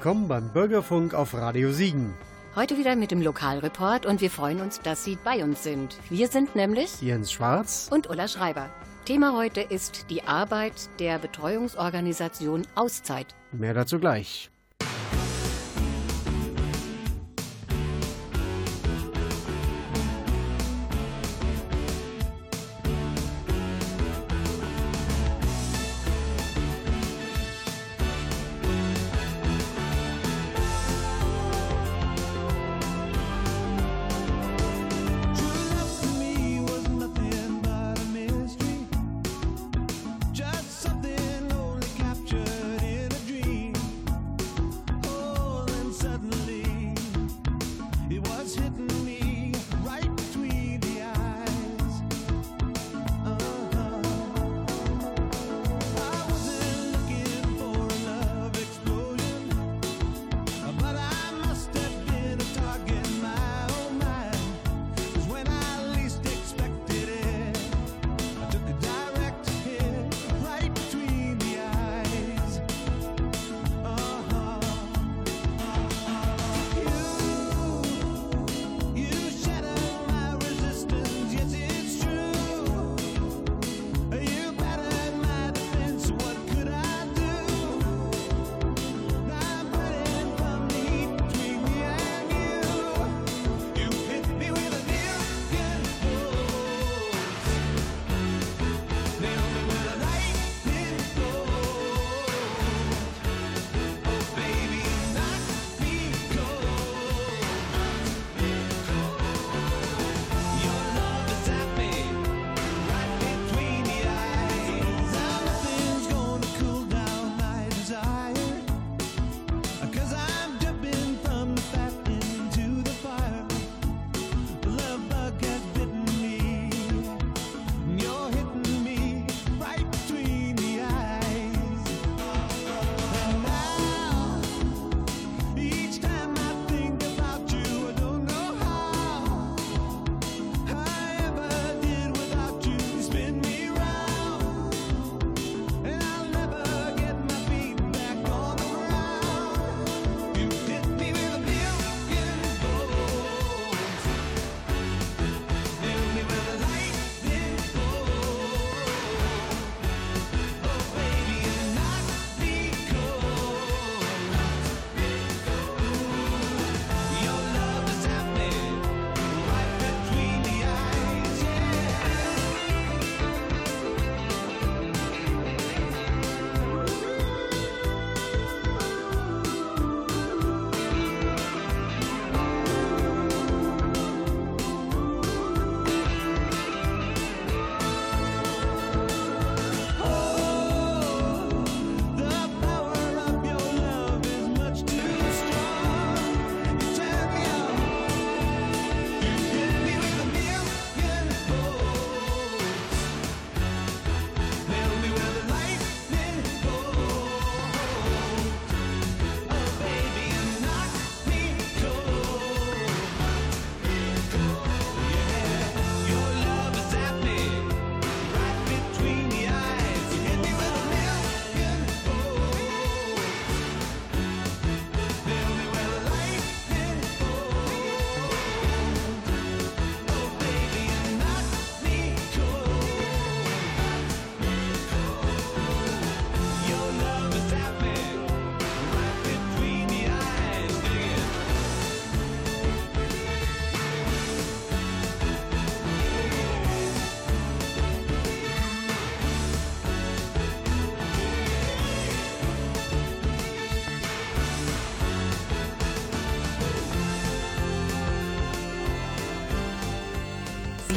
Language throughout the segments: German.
willkommen beim Bürgerfunk auf Radio Siegen. Heute wieder mit dem Lokalreport und wir freuen uns, dass Sie bei uns sind. Wir sind nämlich Jens Schwarz und Ulla Schreiber. Thema heute ist die Arbeit der Betreuungsorganisation Auszeit. Mehr dazu gleich.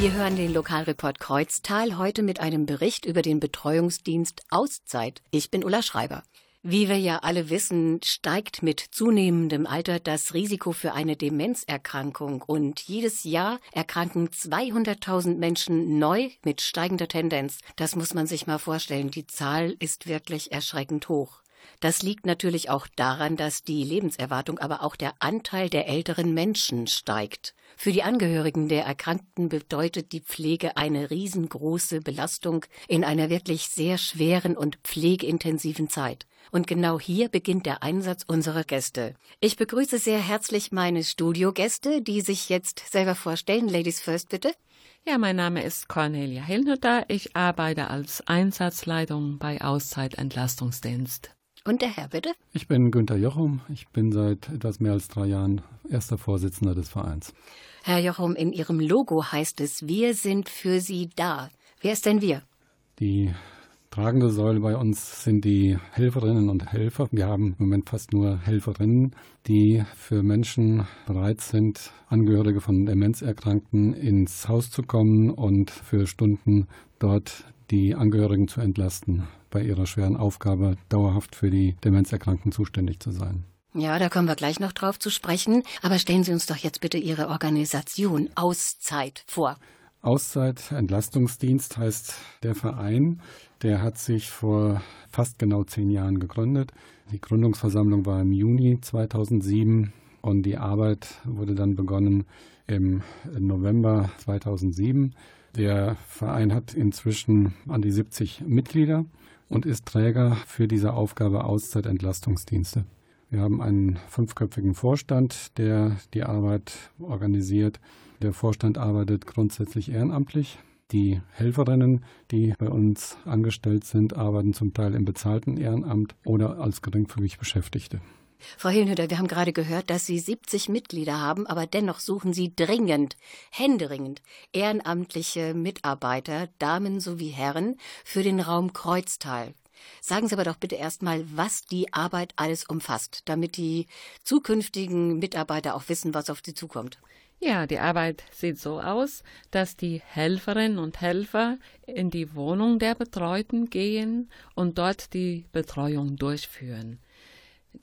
Wir hören den Lokalreport Kreuztal heute mit einem Bericht über den Betreuungsdienst Auszeit. Ich bin Ulla Schreiber. Wie wir ja alle wissen, steigt mit zunehmendem Alter das Risiko für eine Demenzerkrankung und jedes Jahr erkranken 200.000 Menschen neu mit steigender Tendenz. Das muss man sich mal vorstellen. Die Zahl ist wirklich erschreckend hoch. Das liegt natürlich auch daran, dass die Lebenserwartung, aber auch der Anteil der älteren Menschen steigt. Für die Angehörigen der Erkrankten bedeutet die Pflege eine riesengroße Belastung in einer wirklich sehr schweren und pflegeintensiven Zeit. Und genau hier beginnt der Einsatz unserer Gäste. Ich begrüße sehr herzlich meine Studiogäste, die sich jetzt selber vorstellen. Ladies first, bitte. Ja, mein Name ist Cornelia Hillnütter. Ich arbeite als Einsatzleitung bei Auszeit-Entlastungsdienst. Und der Herr, bitte? Ich bin Günter Jochum. Ich bin seit etwas mehr als drei Jahren erster Vorsitzender des Vereins. Herr Jochum, in Ihrem Logo heißt es, wir sind für Sie da. Wer ist denn wir? Die tragende Säule bei uns sind die Helferinnen und Helfer. Wir haben im Moment fast nur Helferinnen, die für Menschen bereit sind, Angehörige von Demenzerkrankten ins Haus zu kommen und für Stunden dort die Angehörigen zu entlasten, bei ihrer schweren Aufgabe dauerhaft für die Demenzerkrankten zuständig zu sein. Ja, da kommen wir gleich noch drauf zu sprechen. Aber stellen Sie uns doch jetzt bitte Ihre Organisation Auszeit vor. Auszeit Entlastungsdienst heißt der Verein. Der hat sich vor fast genau zehn Jahren gegründet. Die Gründungsversammlung war im Juni 2007 und die Arbeit wurde dann begonnen im November 2007. Der Verein hat inzwischen an die 70 Mitglieder und ist Träger für diese Aufgabe Auszeit-Entlastungsdienste. Wir haben einen fünfköpfigen Vorstand, der die Arbeit organisiert. Der Vorstand arbeitet grundsätzlich ehrenamtlich. Die Helferinnen, die bei uns angestellt sind, arbeiten zum Teil im bezahlten Ehrenamt oder als geringfügig Beschäftigte. Frau Hilnhütter, wir haben gerade gehört, dass Sie 70 Mitglieder haben, aber dennoch suchen Sie dringend, händeringend ehrenamtliche Mitarbeiter, Damen sowie Herren, für den Raum Kreuztal. Sagen Sie aber doch bitte erstmal, was die Arbeit alles umfasst, damit die zukünftigen Mitarbeiter auch wissen, was auf sie zukommt. Ja, die Arbeit sieht so aus, dass die Helferinnen und Helfer in die Wohnung der Betreuten gehen und dort die Betreuung durchführen.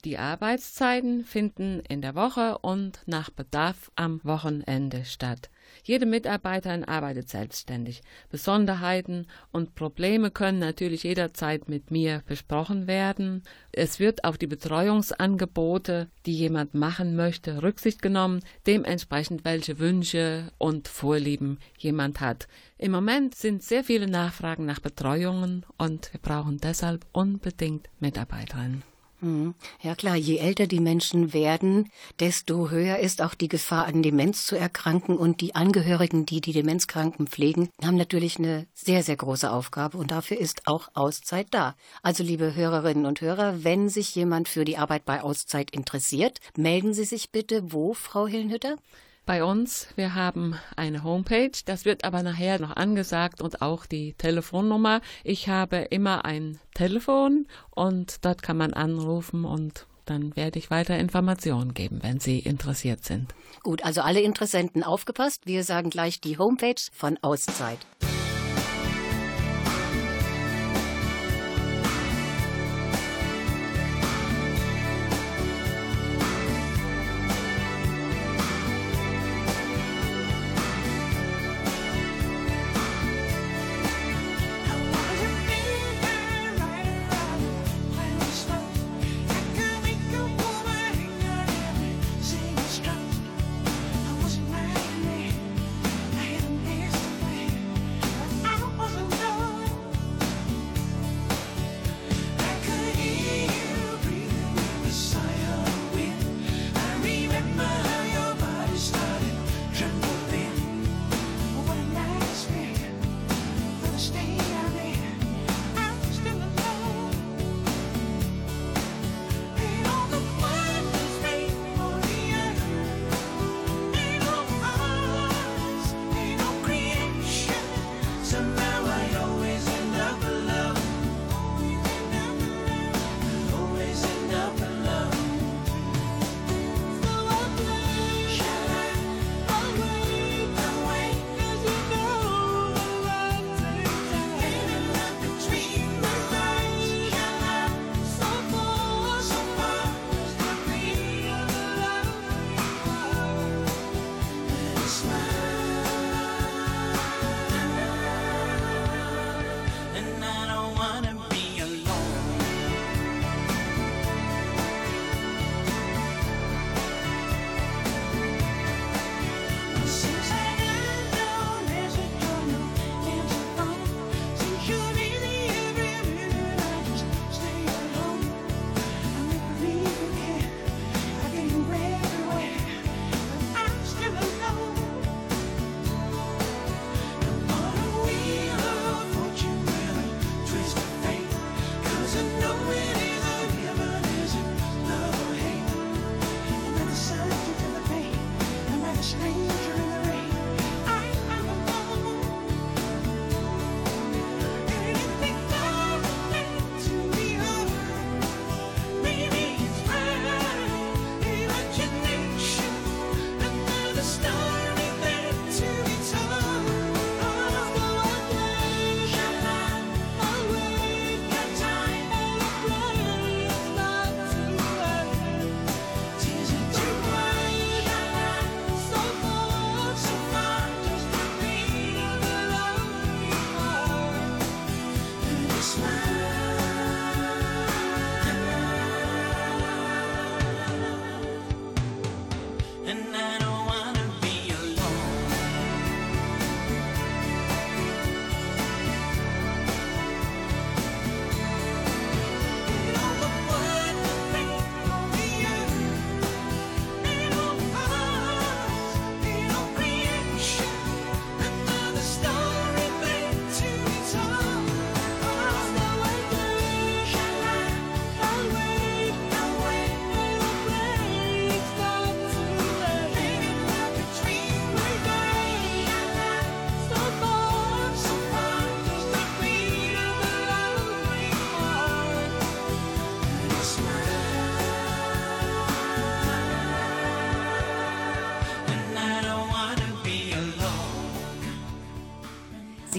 Die Arbeitszeiten finden in der Woche und nach Bedarf am Wochenende statt. Jede Mitarbeiterin arbeitet selbstständig. Besonderheiten und Probleme können natürlich jederzeit mit mir besprochen werden. Es wird auf die Betreuungsangebote, die jemand machen möchte, Rücksicht genommen, dementsprechend welche Wünsche und Vorlieben jemand hat. Im Moment sind sehr viele Nachfragen nach Betreuungen und wir brauchen deshalb unbedingt Mitarbeiterinnen. Hm. Ja klar, je älter die Menschen werden, desto höher ist auch die Gefahr, an Demenz zu erkranken. Und die Angehörigen, die die Demenzkranken pflegen, haben natürlich eine sehr, sehr große Aufgabe. Und dafür ist auch Auszeit da. Also liebe Hörerinnen und Hörer, wenn sich jemand für die Arbeit bei Auszeit interessiert, melden Sie sich bitte wo, Frau Hillenhütter? Bei uns. Wir haben eine Homepage, das wird aber nachher noch angesagt und auch die Telefonnummer. Ich habe immer ein Telefon und dort kann man anrufen und dann werde ich weiter Informationen geben, wenn Sie interessiert sind. Gut, also alle Interessenten aufgepasst. Wir sagen gleich die Homepage von Auszeit.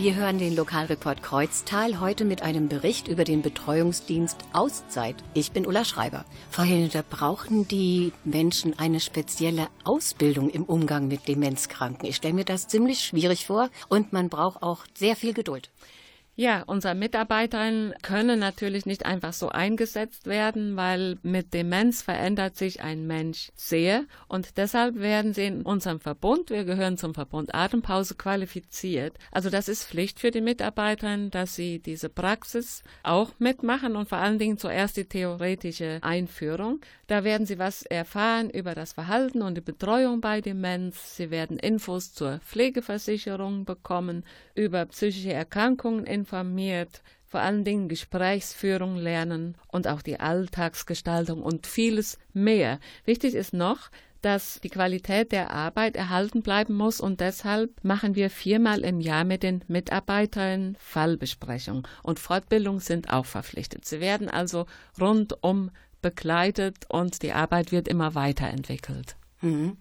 Sie hören den Lokalreport Kreuztal heute mit einem Bericht über den Betreuungsdienst Auszeit. Ich bin Ulla Schreiber. Frau Hinter, brauchen die Menschen eine spezielle Ausbildung im Umgang mit Demenzkranken? Ich stelle mir das ziemlich schwierig vor und man braucht auch sehr viel Geduld. Ja, unsere Mitarbeiterinnen können natürlich nicht einfach so eingesetzt werden, weil mit Demenz verändert sich ein Mensch sehr und deshalb werden sie in unserem Verbund, wir gehören zum Verbund Atempause, qualifiziert. Also das ist Pflicht für die Mitarbeiterinnen, dass sie diese Praxis auch mitmachen und vor allen Dingen zuerst die theoretische Einführung. Da werden sie was erfahren über das Verhalten und die Betreuung bei Demenz. Sie werden Infos zur Pflegeversicherung bekommen, über psychische Erkrankungen informiert, vor allen Dingen Gesprächsführung lernen und auch die Alltagsgestaltung und vieles mehr. Wichtig ist noch, dass die Qualität der Arbeit erhalten bleiben muss und deshalb machen wir viermal im Jahr mit den Mitarbeitern Fallbesprechungen und Fortbildungen sind auch verpflichtet. Sie werden also rundum begleitet und die Arbeit wird immer weiterentwickelt. Mhm.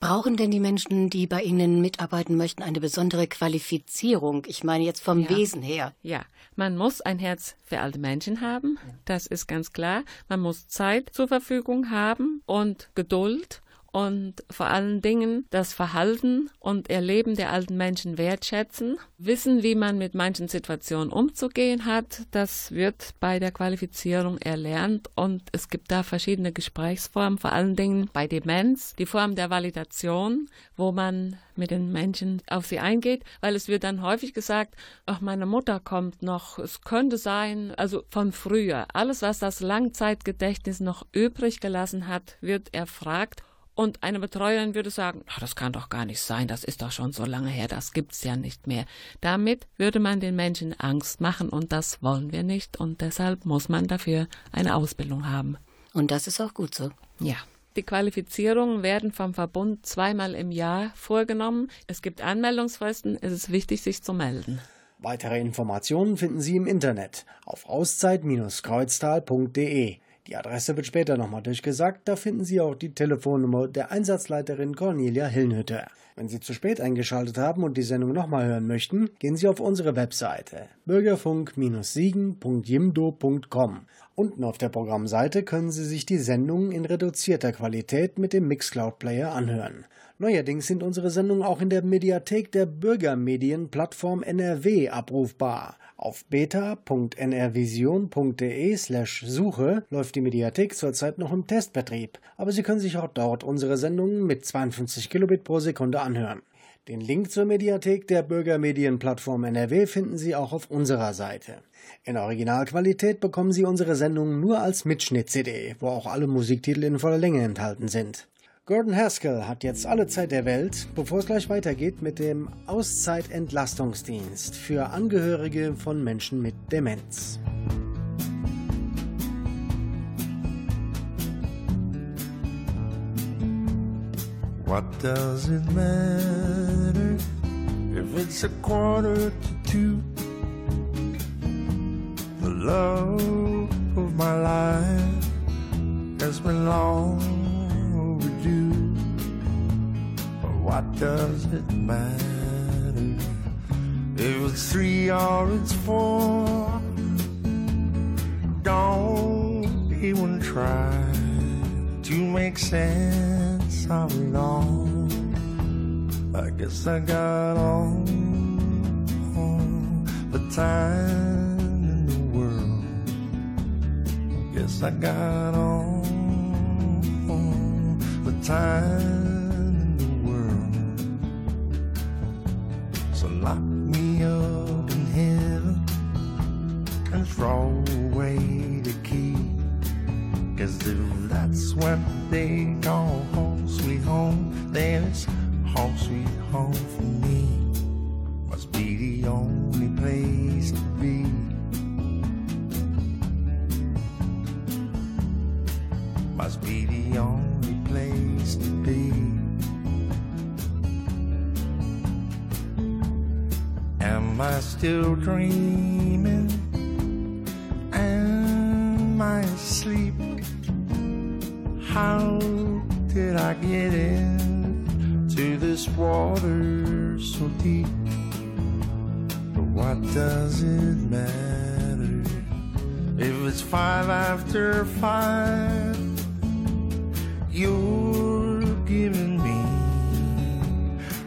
Brauchen denn die Menschen, die bei Ihnen mitarbeiten möchten, eine besondere Qualifizierung? Ich meine jetzt vom ja. Wesen her. Ja, man muss ein Herz für alte Menschen haben, das ist ganz klar. Man muss Zeit zur Verfügung haben und Geduld und vor allen Dingen das Verhalten und Erleben der alten Menschen wertschätzen, wissen, wie man mit manchen Situationen umzugehen hat. Das wird bei der Qualifizierung erlernt und es gibt da verschiedene Gesprächsformen, vor allen Dingen bei Demenz, die Form der Validation, wo man mit den Menschen auf sie eingeht, weil es wird dann häufig gesagt, ach, meine Mutter kommt noch, es könnte sein, also von früher. Alles, was das Langzeitgedächtnis noch übrig gelassen hat, wird erfragt und eine Betreuerin würde sagen, ach, das kann doch gar nicht sein, das ist doch schon so lange her, das gibt's ja nicht mehr. Damit würde man den Menschen Angst machen und das wollen wir nicht und deshalb muss man dafür eine Ausbildung haben. Und das ist auch gut so. Ja. Die Qualifizierungen werden vom Verbund zweimal im Jahr vorgenommen. Es gibt Anmeldungsfristen, es ist wichtig, sich zu melden. Weitere Informationen finden Sie im Internet auf auszeit-kreuztal.de. Die Adresse wird später nochmal durchgesagt. Da finden Sie auch die Telefonnummer der Einsatzleiterin Cornelia Hillnhütter. Wenn Sie zu spät eingeschaltet haben und die Sendung nochmal hören möchten, gehen Sie auf unsere Webseite bürgerfunk-siegen.jimdo.com. Unten auf der Programmseite können Sie sich die Sendungen in reduzierter Qualität mit dem Mixcloud-Player anhören. Neuerdings sind unsere Sendungen auch in der Mediathek der Bürgermedienplattform NRW abrufbar. Auf beta.nrvision.de slash Suche läuft die Mediathek zurzeit noch im Testbetrieb, aber Sie können sich auch dort unsere Sendungen mit 52 Kilobit pro Sekunde anhören. Den Link zur Mediathek der Bürgermedienplattform NRW finden Sie auch auf unserer Seite. In Originalqualität bekommen Sie unsere Sendungen nur als Mitschnitt-CD, wo auch alle Musiktitel in voller Länge enthalten sind. Gordon Haskell hat jetzt alle Zeit der Welt, bevor es gleich weitergeht mit dem Auszeit-Entlastungsdienst für Angehörige von Menschen mit Demenz. What does it matter if it's a quarter to two? The love of my life has been long what does it matter if it's three or it's four? Don't even try to make sense of it all. I guess I got all the time in the world. Guess I got all the time what they call home, sweet home, then it's home, sweet home for me. Must be the only place to be. Must be the only place to be. Am I still dreaming? Am I asleep? How did I get in to this water so deep? But what does it matter if it's five after five? You're giving me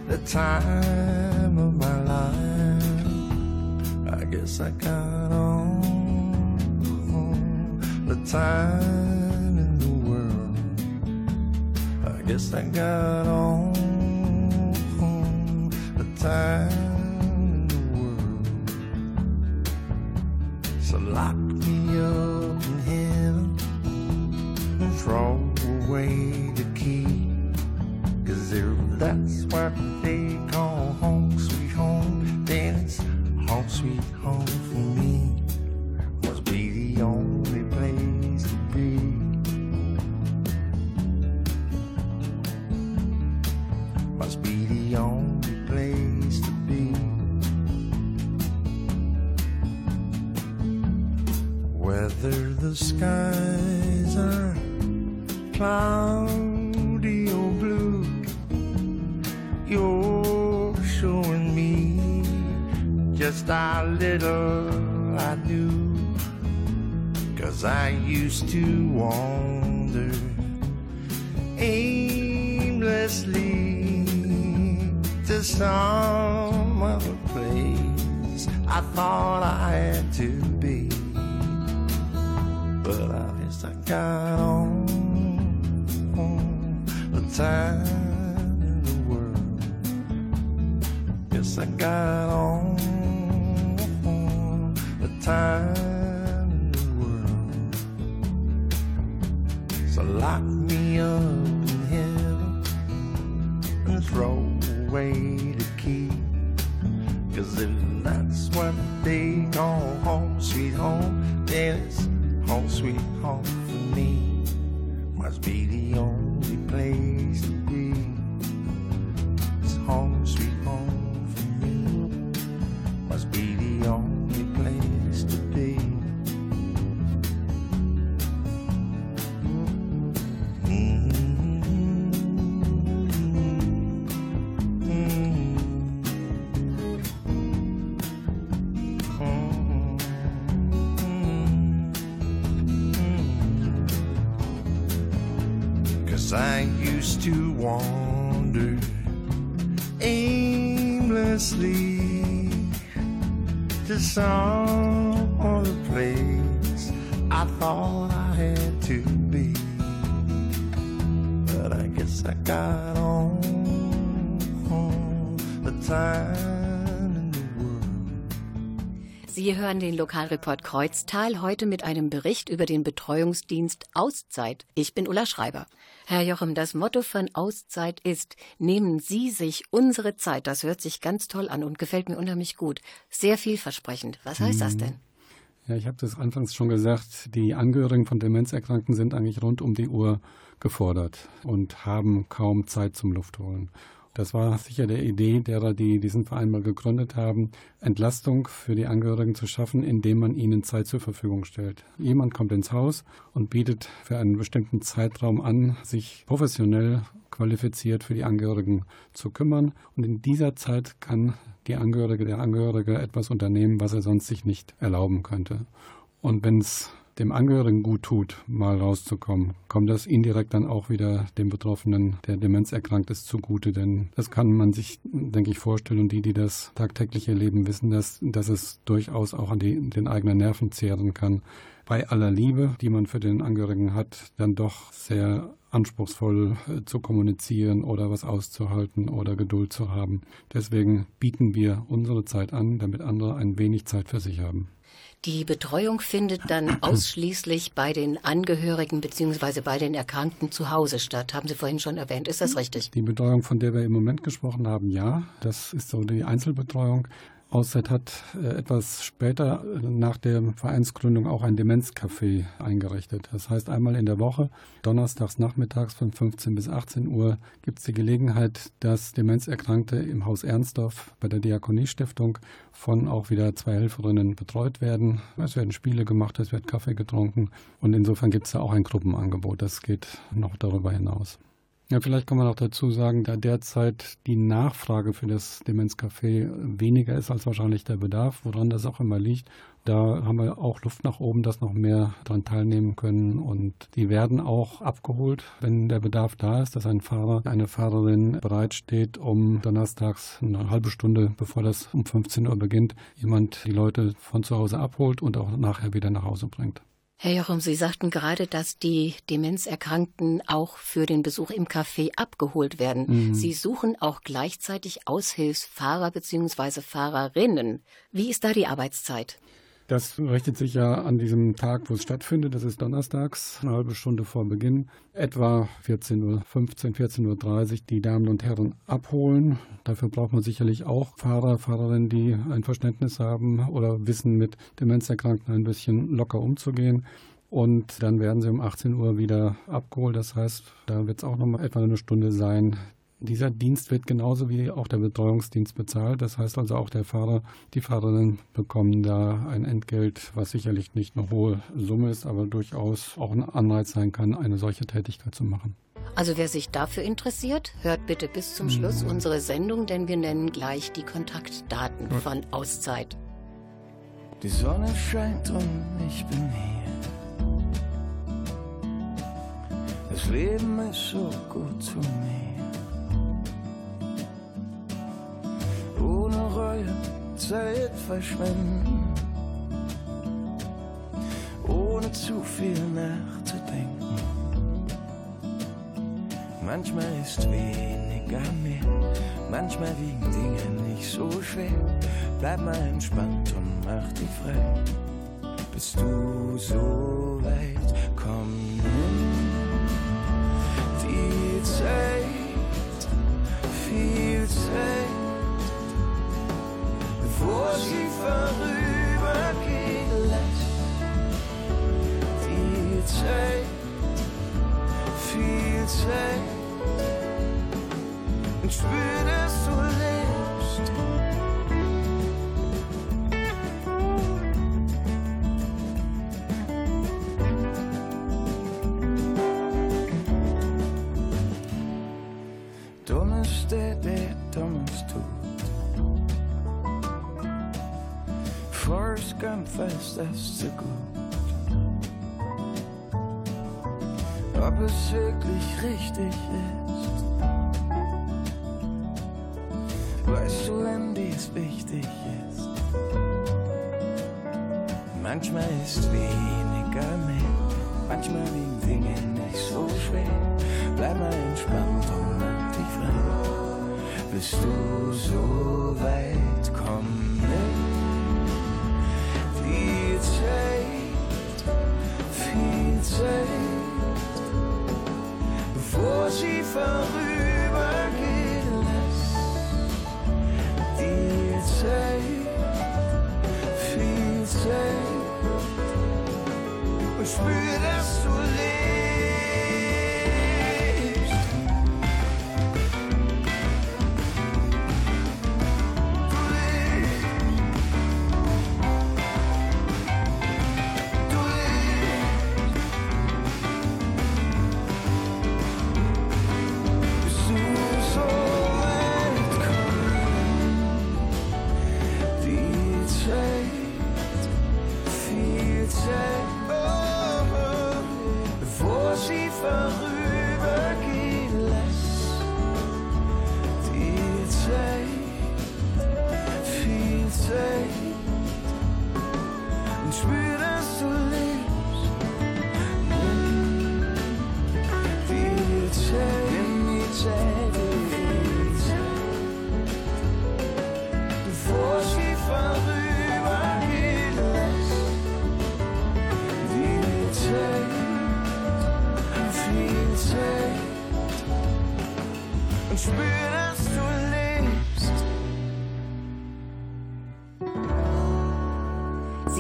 the time of my life. I guess I got all the time guess I got all the time Cause I used to wander aimlessly to some other place I thought I had to be. But I guess I got all the time in the world. Guess I got all the time So lock me up in heaven and throw away the key. Cause if that's what they call home, sweet home, then it's home, sweet home for me. Must be the only place Sie hören den Lokalreport Kreuztal heute mit einem Bericht über den Betreuungsdienst Auszeit. Ich bin Ulla Schreiber. Herr Jochem, das Motto von Auszeit ist, nehmen Sie sich unsere Zeit. Das hört sich ganz toll an und gefällt mir unheimlich gut. Sehr vielversprechend. Was heißt das denn? Ja, ich habe das anfangs schon gesagt, die Angehörigen von Demenzerkrankten sind eigentlich rund um die Uhr gefordert und haben kaum Zeit zum Luftholen. Das war sicher der Idee derer, die diesen Verein mal gegründet haben, Entlastung für die Angehörigen zu schaffen, indem man ihnen Zeit zur Verfügung stellt. Jemand kommt ins Haus und bietet für einen bestimmten Zeitraum an, sich professionell qualifiziert für die Angehörigen zu kümmern. Und in dieser Zeit kann die Angehörige, der Angehörige etwas unternehmen, was er sonst sich nicht erlauben könnte. Und wenn es dem Angehörigen gut tut, mal rauszukommen, kommt das indirekt dann auch wieder dem Betroffenen, der Demenz erkrankt ist, zugute. Denn das kann man sich, denke ich, vorstellen. Und die, die das tagtäglich erleben, wissen, dass, dass es durchaus auch an die, den eigenen Nerven zehren kann. Bei aller Liebe, die man für den Angehörigen hat, dann doch sehr anspruchsvoll äh, zu kommunizieren oder was auszuhalten oder Geduld zu haben. Deswegen bieten wir unsere Zeit an, damit andere ein wenig Zeit für sich haben. Die Betreuung findet dann ausschließlich bei den Angehörigen bzw. bei den Erkrankten zu Hause statt. Haben Sie vorhin schon erwähnt. Ist das richtig? Die Betreuung, von der wir im Moment gesprochen haben, ja. Das ist so die Einzelbetreuung. Auszeit hat äh, etwas später nach der Vereinsgründung auch ein Demenzcafé eingerichtet. Das heißt, einmal in der Woche, donnerstags nachmittags von 15 bis 18 Uhr, gibt es die Gelegenheit, dass Demenzerkrankte im Haus Ernsdorf bei der Diakoniestiftung von auch wieder zwei Helferinnen betreut werden. Es werden Spiele gemacht, es wird Kaffee getrunken und insofern gibt es da auch ein Gruppenangebot. Das geht noch darüber hinaus. Ja, vielleicht kann man auch dazu sagen, da derzeit die Nachfrage für das Demenzcafé weniger ist als wahrscheinlich der Bedarf, woran das auch immer liegt. Da haben wir auch Luft nach oben, dass noch mehr daran teilnehmen können. Und die werden auch abgeholt, wenn der Bedarf da ist, dass ein Fahrer, eine Fahrerin bereitsteht, um donnerstags eine halbe Stunde, bevor das um 15 Uhr beginnt, jemand die Leute von zu Hause abholt und auch nachher wieder nach Hause bringt. Herr Jochum, Sie sagten gerade, dass die Demenzerkrankten auch für den Besuch im Café abgeholt werden. Mhm. Sie suchen auch gleichzeitig Aushilfsfahrer bzw. Fahrerinnen. Wie ist da die Arbeitszeit? Das richtet sich ja an diesem Tag, wo es stattfindet. Das ist donnerstags, eine halbe Stunde vor Beginn, etwa 14.15 Uhr, 14.30 Uhr die Damen und Herren abholen. Dafür braucht man sicherlich auch Fahrer, Fahrerinnen, die ein Verständnis haben oder wissen, mit Demenzerkrankten ein bisschen locker umzugehen. Und dann werden sie um 18 Uhr wieder abgeholt. Das heißt, da wird es auch noch mal etwa eine Stunde sein, dieser Dienst wird genauso wie auch der Betreuungsdienst bezahlt. Das heißt also auch der Fahrer, die Fahrerinnen bekommen da ein Entgelt, was sicherlich nicht eine hohe Summe ist, aber durchaus auch ein Anreiz sein kann, eine solche Tätigkeit zu machen. Also wer sich dafür interessiert, hört bitte bis zum Schluss mhm. unsere Sendung, denn wir nennen gleich die Kontaktdaten ja. von Auszeit. Die Sonne scheint und ich bin hier. Das Leben ist so gut zu mir. Zeit verschwenden, ohne zu viel nachzudenken. Manchmal ist weniger mehr, manchmal wiegen Dinge nicht so schwer. Bleib mal entspannt und mach dich frei. Bist du so weit, komm nimm bevor sie vorübergehen lässt. Viel Zeit, viel Zeit und spür, Das zu gut. Ob es wirklich richtig ist, weißt du, wenn dies wichtig ist. Manchmal ist weniger mehr, manchmal liegen Dinge nicht so schwer. Bleib mal entspannt und mach dich frei. Bist du so weit,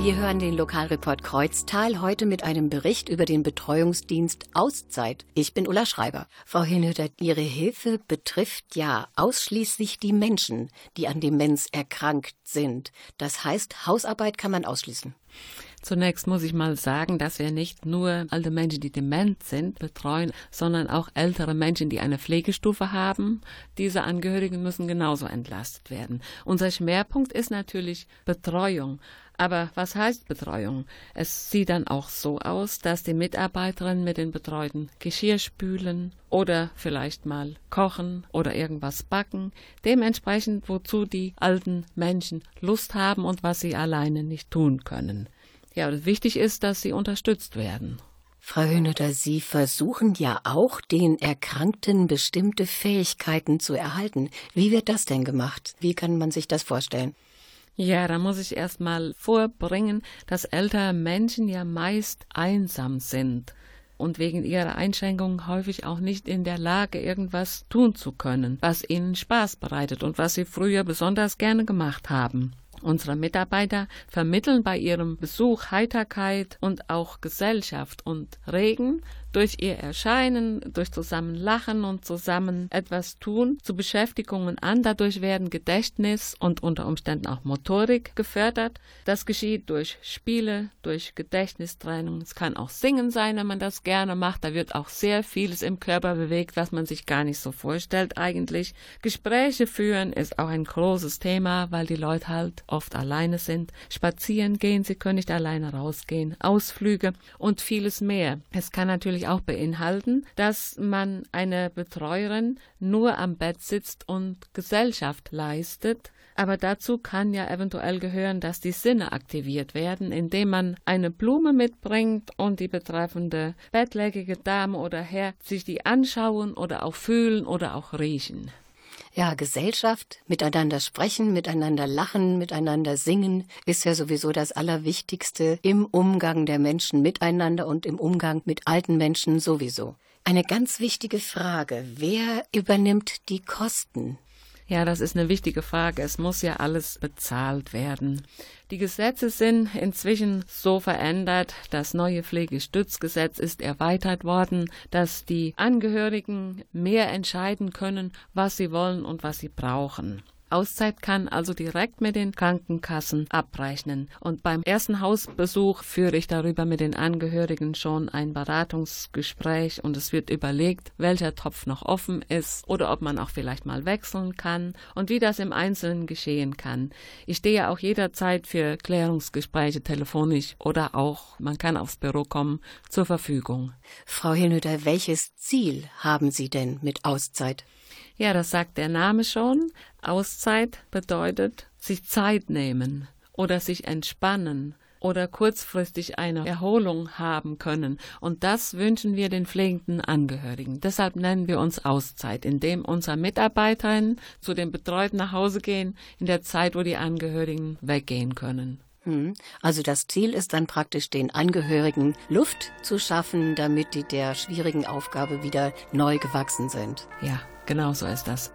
Sie hören den Lokalreport Kreuztal heute mit einem Bericht über den Betreuungsdienst Auszeit. Ich bin Ulla Schreiber. Frau Hinhütter, Ihre Hilfe betrifft ja ausschließlich die Menschen, die an Demenz erkrankt sind. Das heißt, Hausarbeit kann man ausschließen. Zunächst muss ich mal sagen, dass wir nicht nur alte Menschen, die dement sind, betreuen, sondern auch ältere Menschen, die eine Pflegestufe haben. Diese Angehörigen müssen genauso entlastet werden. Unser Schwerpunkt ist natürlich Betreuung. Aber was heißt Betreuung? Es sieht dann auch so aus, dass die Mitarbeiterinnen mit den Betreuten Geschirr spülen oder vielleicht mal kochen oder irgendwas backen, dementsprechend wozu die alten Menschen Lust haben und was sie alleine nicht tun können. Ja, wichtig ist, dass sie unterstützt werden. Frau Höhneter, Sie versuchen ja auch, den Erkrankten bestimmte Fähigkeiten zu erhalten. Wie wird das denn gemacht? Wie kann man sich das vorstellen? Ja, da muss ich erst mal vorbringen, dass ältere Menschen ja meist einsam sind und wegen ihrer Einschränkungen häufig auch nicht in der Lage, irgendwas tun zu können, was ihnen Spaß bereitet und was sie früher besonders gerne gemacht haben. Unsere Mitarbeiter vermitteln bei ihrem Besuch Heiterkeit und auch Gesellschaft und regen durch ihr Erscheinen, durch zusammen Lachen und zusammen etwas tun zu Beschäftigungen an. Dadurch werden Gedächtnis und unter Umständen auch Motorik gefördert. Das geschieht durch Spiele, durch Gedächtnistraining. Es kann auch Singen sein, wenn man das gerne macht. Da wird auch sehr vieles im Körper bewegt, was man sich gar nicht so vorstellt eigentlich. Gespräche führen ist auch ein großes Thema, weil die Leute halt oft alleine sind. Spazieren gehen, sie können nicht alleine rausgehen. Ausflüge und vieles mehr. Es kann natürlich natürlich auch beinhalten, dass man eine Betreuerin nur am Bett sitzt und Gesellschaft leistet. Aber dazu kann ja eventuell gehören, dass die Sinne aktiviert werden, indem man eine Blume mitbringt und die betreffende bettlägige Dame oder Herr sich die anschauen oder auch fühlen oder auch riechen. Ja, Gesellschaft, miteinander sprechen, miteinander lachen, miteinander singen, ist ja sowieso das Allerwichtigste im Umgang der Menschen miteinander und im Umgang mit alten Menschen sowieso. Eine ganz wichtige Frage, wer übernimmt die Kosten? Ja, das ist eine wichtige Frage. Es muss ja alles bezahlt werden. Die Gesetze sind inzwischen so verändert. Das neue Pflegestützgesetz ist erweitert worden, dass die Angehörigen mehr entscheiden können, was sie wollen und was sie brauchen. Auszeit kann also direkt mit den Krankenkassen abrechnen. Und beim ersten Hausbesuch führe ich darüber mit den Angehörigen schon ein Beratungsgespräch und es wird überlegt, welcher Topf noch offen ist oder ob man auch vielleicht mal wechseln kann und wie das im Einzelnen geschehen kann. Ich stehe auch jederzeit für Klärungsgespräche telefonisch oder auch, man kann aufs Büro kommen, zur Verfügung. Frau Hilnöder, welches Ziel haben Sie denn mit Auszeit? Ja, das sagt der Name schon. Auszeit bedeutet sich Zeit nehmen oder sich entspannen oder kurzfristig eine Erholung haben können. Und das wünschen wir den pflegenden Angehörigen. Deshalb nennen wir uns Auszeit, indem unsere Mitarbeiterinnen zu den Betreuten nach Hause gehen, in der Zeit, wo die Angehörigen weggehen können. Hm. Also das Ziel ist dann praktisch den Angehörigen Luft zu schaffen, damit die der schwierigen Aufgabe wieder neu gewachsen sind. Ja, Genau so ist das.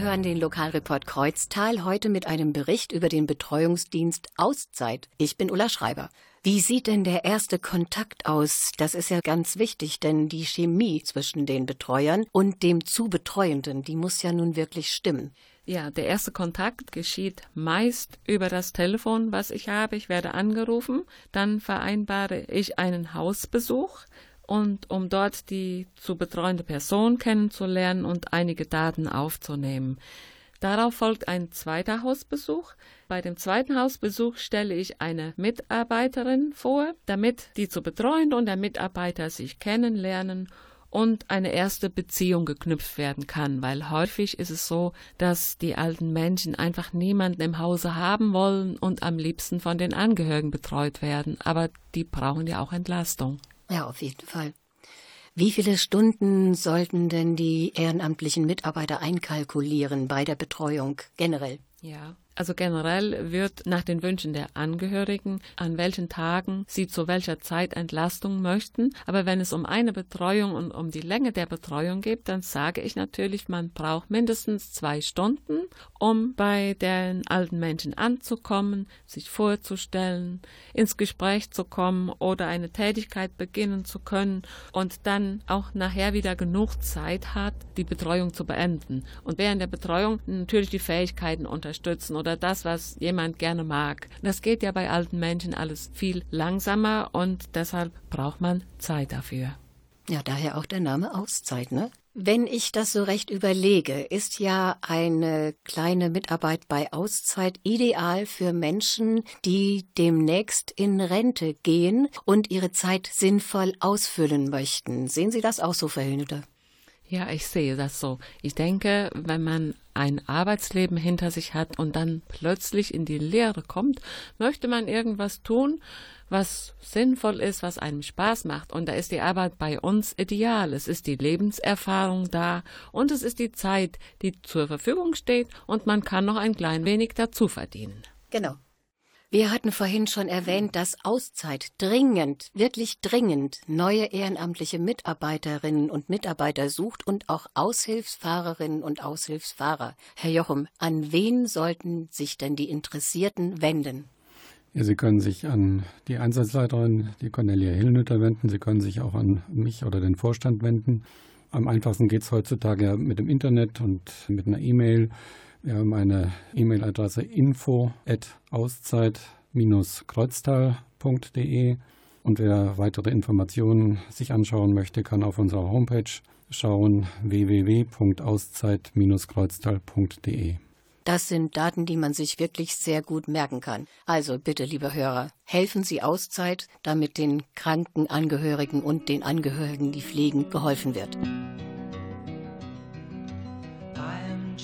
Wir hören den Lokalreport Kreuztal heute mit einem Bericht über den Betreuungsdienst Auszeit. Ich bin Ulla Schreiber. Wie sieht denn der erste Kontakt aus? Das ist ja ganz wichtig, denn die Chemie zwischen den Betreuern und dem zu Betreuenden, die muss ja nun wirklich stimmen. Ja, der erste Kontakt geschieht meist über das Telefon, was ich habe. Ich werde angerufen, dann vereinbare ich einen Hausbesuch und um dort die zu betreuende Person kennenzulernen und einige Daten aufzunehmen. Darauf folgt ein zweiter Hausbesuch. Bei dem zweiten Hausbesuch stelle ich eine Mitarbeiterin vor, damit die zu betreuende und der Mitarbeiter sich kennenlernen und eine erste Beziehung geknüpft werden kann, weil häufig ist es so, dass die alten Menschen einfach niemanden im Hause haben wollen und am liebsten von den Angehörigen betreut werden, aber die brauchen ja auch Entlastung. Ja, auf jeden Fall. Wie viele Stunden sollten denn die ehrenamtlichen Mitarbeiter einkalkulieren bei der Betreuung generell? Ja, also generell wird nach den Wünschen der Angehörigen, an welchen Tagen sie zu welcher Zeit Entlastung möchten. Aber wenn es um eine Betreuung und um die Länge der Betreuung geht, dann sage ich natürlich, man braucht mindestens zwei Stunden, um bei den alten Menschen anzukommen, sich vorzustellen, ins Gespräch zu kommen oder eine Tätigkeit beginnen zu können und dann auch nachher wieder genug Zeit hat, die Betreuung zu beenden. Und während der Betreuung natürlich die Fähigkeiten unterstützen oder das, was jemand gerne mag. Das geht ja bei alten Menschen alles viel langsamer und deshalb braucht man Zeit dafür. Ja, daher auch der Name Auszeit, ne? Wenn ich das so recht überlege, ist ja eine kleine Mitarbeit bei Auszeit ideal für Menschen, die demnächst in Rente gehen und ihre Zeit sinnvoll ausfüllen möchten. Sehen Sie das auch so, Frau Hühneder? Ja, ich sehe das so. Ich denke, wenn man ein Arbeitsleben hinter sich hat und dann plötzlich in die Lehre kommt, möchte man irgendwas tun, was sinnvoll ist, was einem Spaß macht. Und da ist die Arbeit bei uns ideal. Es ist die Lebenserfahrung da und es ist die Zeit, die zur Verfügung steht und man kann noch ein klein wenig dazu verdienen. Genau. Wir hatten vorhin schon erwähnt, dass Auszeit dringend, wirklich dringend neue ehrenamtliche Mitarbeiterinnen und Mitarbeiter sucht und auch Aushilfsfahrerinnen und Aushilfsfahrer. Herr Jochum, an wen sollten sich denn die Interessierten wenden? Ja, Sie können sich an die Einsatzleiterin, die Cornelia Hillnütter, wenden. Sie können sich auch an mich oder den Vorstand wenden. Am einfachsten geht es heutzutage mit dem Internet und mit einer E-Mail. Wir haben eine E-Mail-Adresse info at auszeit-kreuztal.de und wer weitere Informationen sich anschauen möchte, kann auf unserer Homepage schauen www.auszeit-kreuztal.de. Das sind Daten, die man sich wirklich sehr gut merken kann. Also bitte, liebe Hörer, helfen Sie Auszeit, damit den kranken Angehörigen und den Angehörigen, die pflegen, geholfen wird.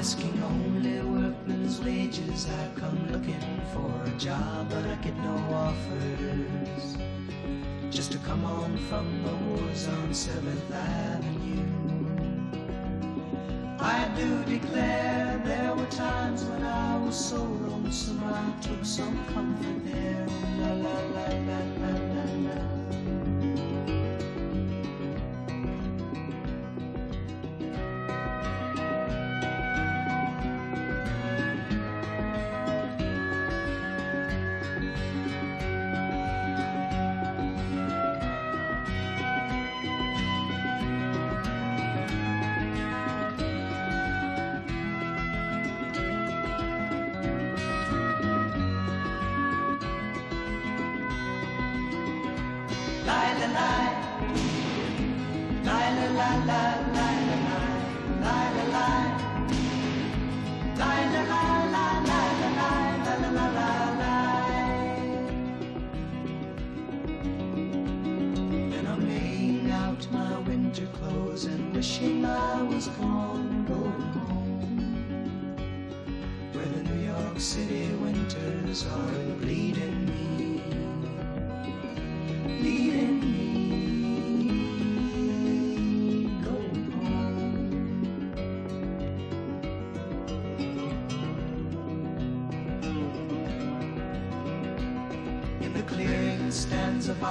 Asking only workmen's wages, I've come looking for a job, but I get no offers. Just to come on from the wars on 7th Avenue. I do declare there were times when I was so lonesome I took some comfort there. La la la la la la la.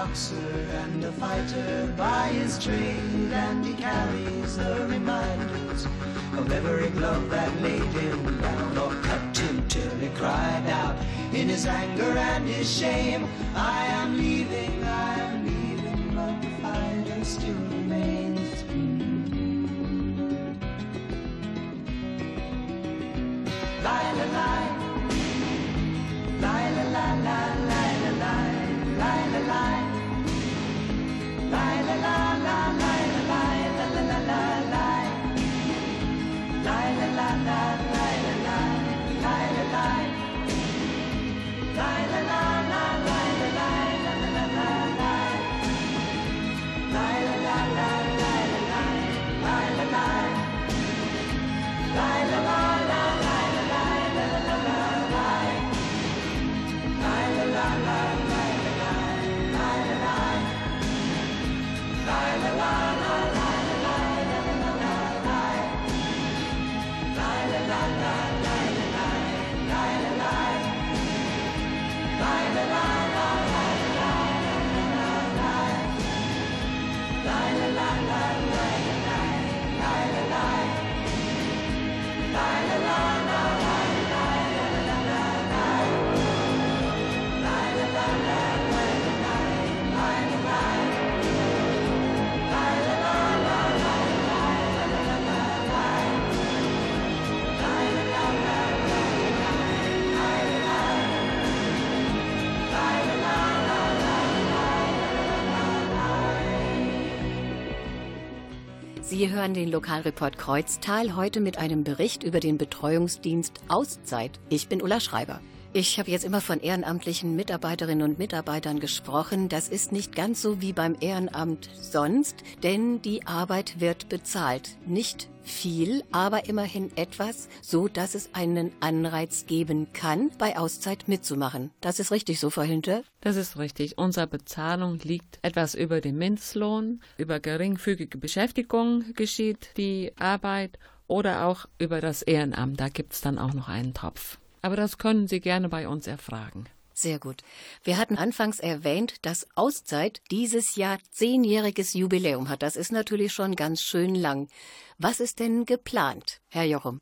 boxer and a fighter by his trade, and he carries the reminders of every glove that laid him down or cut him till he cried out in his anger and his shame, I am leaving. Sie hören den Lokalreport Kreuztal heute mit einem Bericht über den Betreuungsdienst Auszeit. Ich bin Ulla Schreiber. Ich habe jetzt immer von ehrenamtlichen Mitarbeiterinnen und Mitarbeitern gesprochen. Das ist nicht ganz so wie beim Ehrenamt sonst, denn die Arbeit wird bezahlt. Nicht viel, aber immerhin etwas, so dass es einen Anreiz geben kann, bei Auszeit mitzumachen. Das ist richtig so, Frau Hinter? Das ist richtig. Unsere Bezahlung liegt etwas über dem Mindestlohn. Über geringfügige Beschäftigung geschieht die Arbeit oder auch über das Ehrenamt. Da gibt es dann auch noch einen Topf. Aber das können Sie gerne bei uns erfragen. Sehr gut. Wir hatten anfangs erwähnt, dass Auszeit dieses Jahr zehnjähriges Jubiläum hat. Das ist natürlich schon ganz schön lang. Was ist denn geplant, Herr Jochum?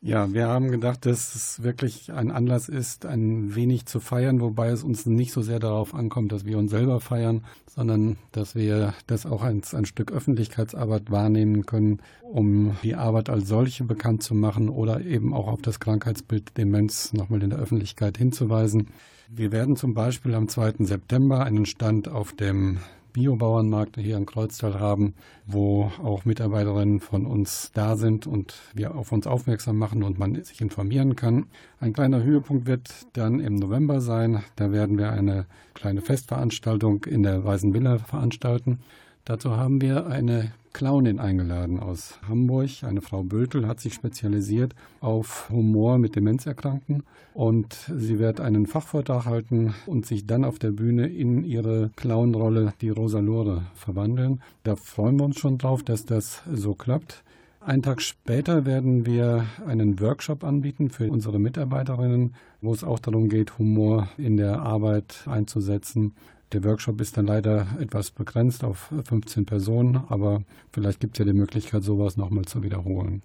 Ja, wir haben gedacht, dass es wirklich ein Anlass ist, ein wenig zu feiern, wobei es uns nicht so sehr darauf ankommt, dass wir uns selber feiern, sondern dass wir das auch als ein Stück Öffentlichkeitsarbeit wahrnehmen können, um die Arbeit als solche bekannt zu machen oder eben auch auf das Krankheitsbild Demenz nochmal in der Öffentlichkeit hinzuweisen. Wir werden zum Beispiel am 2. September einen Stand auf dem Biobauernmarkt hier in Kreuztal haben, wo auch Mitarbeiterinnen von uns da sind und wir auf uns aufmerksam machen und man sich informieren kann. Ein kleiner Höhepunkt wird dann im November sein. Da werden wir eine kleine Festveranstaltung in der Weißen Villa veranstalten. Dazu haben wir eine Clownin eingeladen aus Hamburg. Eine Frau Bötel hat sich spezialisiert auf Humor mit Demenzerkrankten und sie wird einen Fachvortrag halten und sich dann auf der Bühne in ihre Clownrolle, die Rosalore, verwandeln. Da freuen wir uns schon drauf, dass das so klappt. Einen Tag später werden wir einen Workshop anbieten für unsere Mitarbeiterinnen, wo es auch darum geht, Humor in der Arbeit einzusetzen. Der Workshop ist dann leider etwas begrenzt auf 15 Personen, aber vielleicht gibt es ja die Möglichkeit, sowas nochmal zu wiederholen.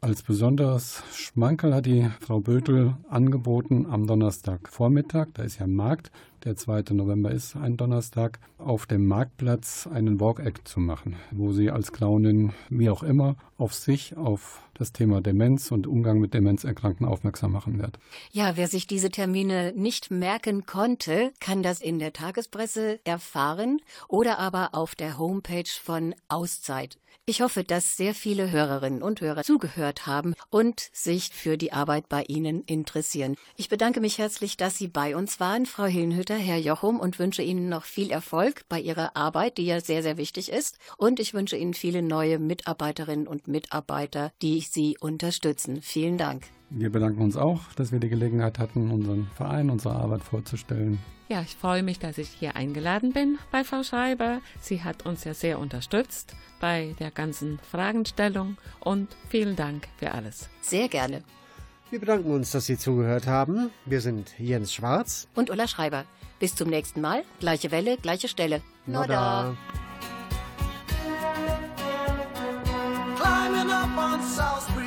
Als besonderes Schmankerl hat die Frau Bötel angeboten, am Donnerstagvormittag, da ist ja Markt, der 2. November ist ein Donnerstag, auf dem Marktplatz einen Walk-Act zu machen, wo sie als Clownin, wie auch immer, auf sich, auf das Thema Demenz und Umgang mit Demenzerkrankten aufmerksam machen wird. Ja, wer sich diese Termine nicht merken konnte, kann das in der Tagespresse erfahren oder aber auf der Homepage von Auszeit. Ich hoffe, dass sehr viele Hörerinnen und Hörer zugehört haben und sich für die Arbeit bei Ihnen interessieren. Ich bedanke mich herzlich, dass Sie bei uns waren, Frau Hillenhütter, Herr Jochum, und wünsche Ihnen noch viel Erfolg bei Ihrer Arbeit, die ja sehr, sehr wichtig ist. Und ich wünsche Ihnen viele neue Mitarbeiterinnen und Mitarbeiter, die Sie unterstützen. Vielen Dank. Wir bedanken uns auch, dass wir die Gelegenheit hatten, unseren Verein, unsere Arbeit vorzustellen. Ja, ich freue mich, dass ich hier eingeladen bin bei Frau Schreiber. Sie hat uns ja sehr unterstützt bei der ganzen Fragenstellung und vielen Dank für alles. Sehr gerne. Wir bedanken uns, dass Sie zugehört haben. Wir sind Jens Schwarz und Ulla Schreiber. Bis zum nächsten Mal. Gleiche Welle, gleiche Stelle. Noda. Climbing sauce.